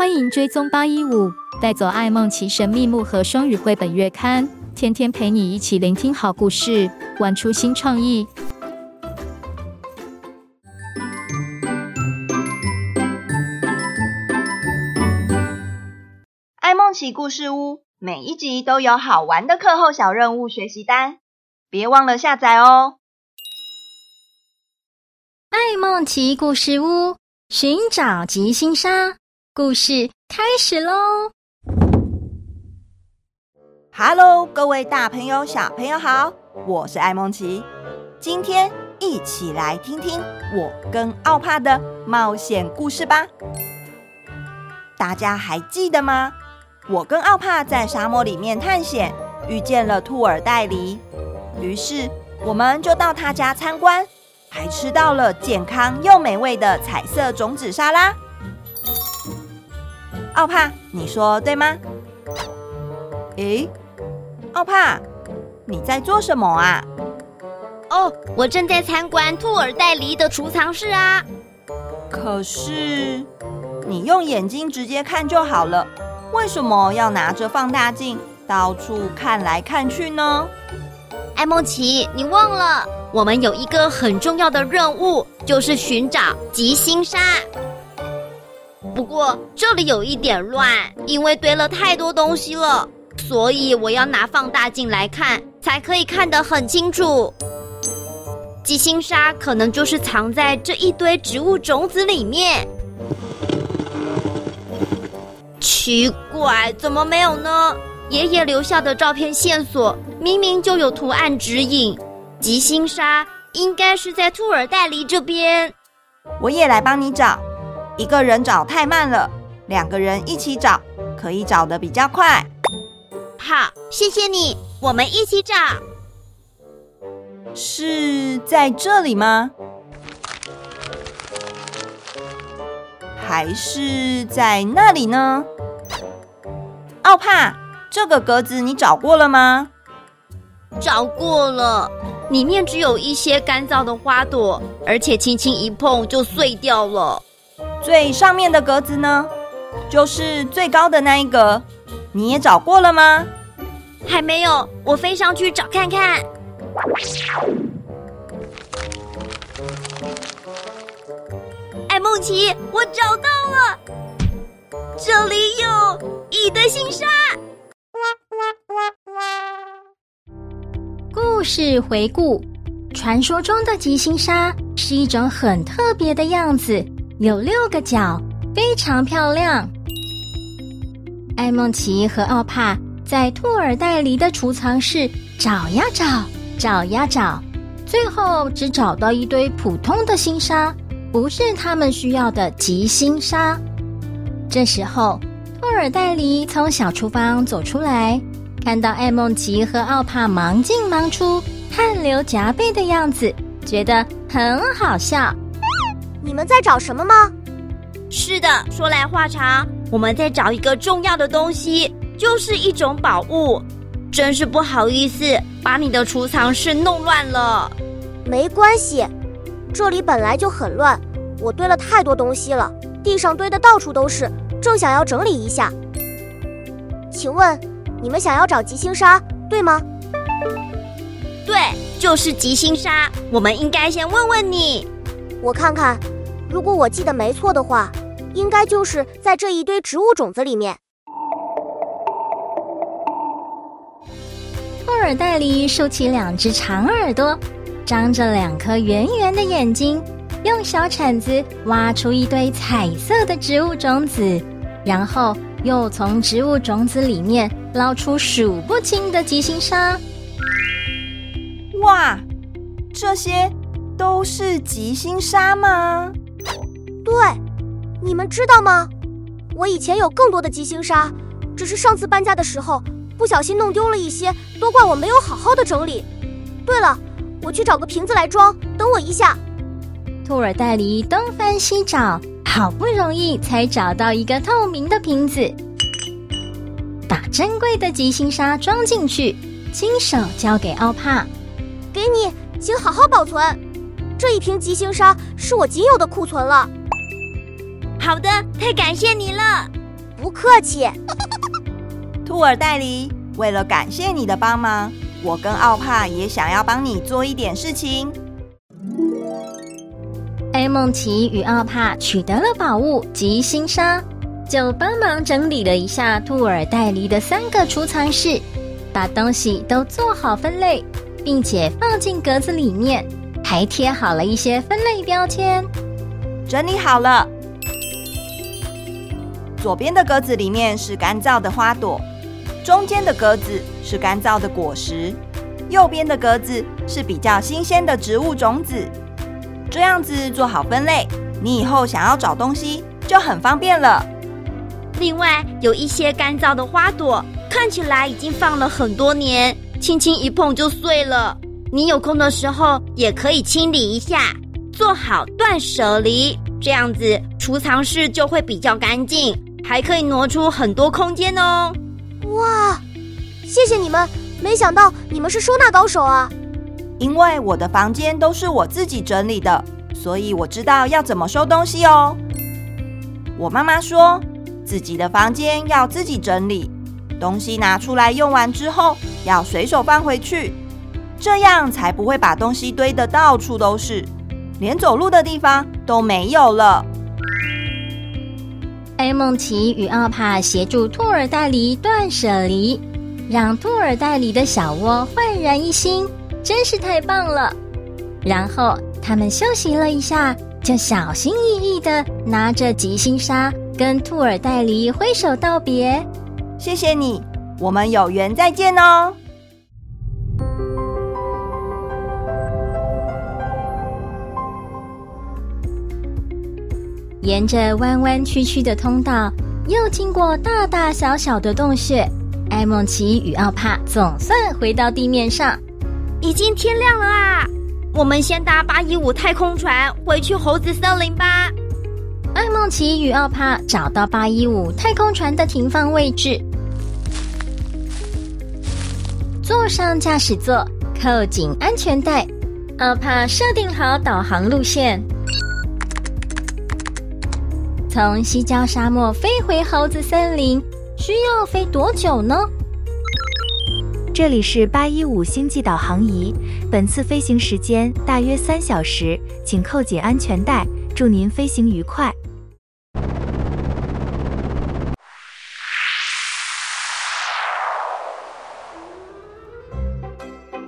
欢迎追踪八一五，带走爱梦奇神秘木盒双语绘本月刊，天天陪你一起聆听好故事，玩出新创意。爱梦奇故事屋每一集都有好玩的课后小任务学习单，别忘了下载哦。爱梦奇故事屋寻找吉星纱。故事开始喽！Hello，各位大朋友、小朋友好，我是艾梦琪。今天一起来听听我跟奥帕的冒险故事吧。大家还记得吗？我跟奥帕在沙漠里面探险，遇见了兔耳袋狸，于是我们就到他家参观，还吃到了健康又美味的彩色种子沙拉。奥帕，你说对吗？诶，奥帕，你在做什么啊？哦，我正在参观兔耳袋狸的储藏室啊。可是，你用眼睛直接看就好了，为什么要拿着放大镜到处看来看去呢？艾梦琪，你忘了，我们有一个很重要的任务，就是寻找吉星纱。不过这里有一点乱，因为堆了太多东西了，所以我要拿放大镜来看，才可以看得很清楚。吉星纱可能就是藏在这一堆植物种子里面。奇怪，怎么没有呢？爷爷留下的照片线索明明就有图案指引，吉星纱应该是在兔耳袋狸这边。我也来帮你找。一个人找太慢了，两个人一起找可以找的比较快。好，谢谢你，我们一起找。是在这里吗？还是在那里呢？奥帕，这个格子你找过了吗？找过了，里面只有一些干燥的花朵，而且轻轻一碰就碎掉了。最上面的格子呢，就是最高的那一格，你也找过了吗？还没有，我飞上去找看看。爱梦琪，我找到了，这里有一堆星沙。故事回顾：传说中的吉星沙是一种很特别的样子。有六个角，非常漂亮。艾梦奇和奥帕在兔耳袋狸的储藏室找呀找，找呀找，最后只找到一堆普通的星沙，不是他们需要的吉星沙。这时候，兔耳袋狸从小厨房走出来，看到艾梦奇和奥帕忙进忙出、汗流浃背的样子，觉得很好笑。你们在找什么吗？是的，说来话长，我们在找一个重要的东西，就是一种宝物。真是不好意思，把你的储藏室弄乱了。没关系，这里本来就很乱，我堆了太多东西了，地上堆的到处都是，正想要整理一下。请问，你们想要找吉星沙，对吗？对，就是吉星沙。我们应该先问问你。我看看，如果我记得没错的话，应该就是在这一堆植物种子里面。兔耳袋里竖起两只长耳朵，张着两颗圆圆的眼睛，用小铲子挖出一堆彩色的植物种子，然后又从植物种子里面捞出数不清的吉星沙。哇，这些。都是吉星沙吗？对，你们知道吗？我以前有更多的吉星沙，只是上次搬家的时候不小心弄丢了一些，都怪我没有好好的整理。对了，我去找个瓶子来装，等我一下。兔耳袋狸东翻西找，好不容易才找到一个透明的瓶子，把珍贵的吉星沙装进去，亲手交给奥帕，给你，请好好保存。这一瓶吉星沙是我仅有的库存了。好的，太感谢你了。不客气。兔耳袋狸，为了感谢你的帮忙，我跟奥帕也想要帮你做一点事情。爱孟奇与奥帕取得了宝物吉星沙，就帮忙整理了一下兔耳袋狸的三个储藏室，把东西都做好分类，并且放进格子里面，还贴好了一些分类标签。整理好了，左边的格子里面是干燥的花朵。中间的格子是干燥的果实，右边的格子是比较新鲜的植物种子。这样子做好分类，你以后想要找东西就很方便了。另外，有一些干燥的花朵看起来已经放了很多年，轻轻一碰就碎了。你有空的时候也可以清理一下，做好断舍离，这样子储藏室就会比较干净，还可以挪出很多空间哦。哇，谢谢你们！没想到你们是收纳高手啊！因为我的房间都是我自己整理的，所以我知道要怎么收东西哦。我妈妈说，自己的房间要自己整理，东西拿出来用完之后要随手放回去，这样才不会把东西堆得到处都是，连走路的地方都没有了。爱孟奇与奥帕协助兔耳袋狸断舍离，让兔耳袋狸的小窝焕然一新，真是太棒了。然后他们休息了一下，就小心翼翼的拿着吉星沙跟兔耳袋狸挥手道别：“谢谢你，我们有缘再见哦。”沿着弯弯曲曲的通道，又经过大大小小的洞穴，艾梦琪与奥帕总算回到地面上。已经天亮了啊！我们先搭八一五太空船回去猴子森林吧。艾梦琪与奥帕找到八一五太空船的停放位置，坐上驾驶座，扣紧安全带。奥帕设定好导航路线。从西郊沙漠飞回猴子森林，需要飞多久呢？这里是八一五星际导航仪，本次飞行时间大约三小时，请扣紧安全带，祝您飞行愉快。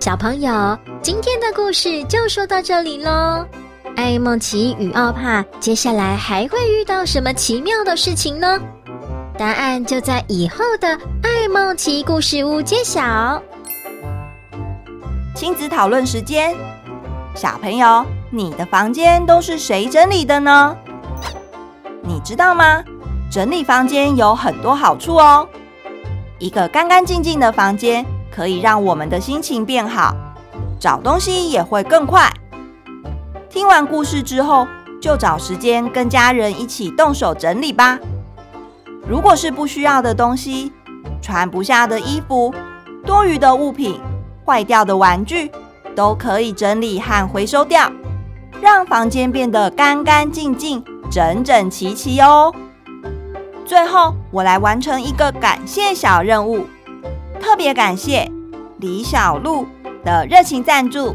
小朋友，今天的故事就说到这里喽。艾梦奇与奥帕接下来还会遇到什么奇妙的事情呢？答案就在以后的艾梦奇故事屋揭晓。亲子讨论时间，小朋友，你的房间都是谁整理的呢？你知道吗？整理房间有很多好处哦。一个干干净净的房间可以让我们的心情变好，找东西也会更快。听完故事之后，就找时间跟家人一起动手整理吧。如果是不需要的东西、穿不下的衣服、多余的物品、坏掉的玩具，都可以整理和回收掉，让房间变得干干净净、整整齐齐哦。最后，我来完成一个感谢小任务，特别感谢李小璐的热情赞助。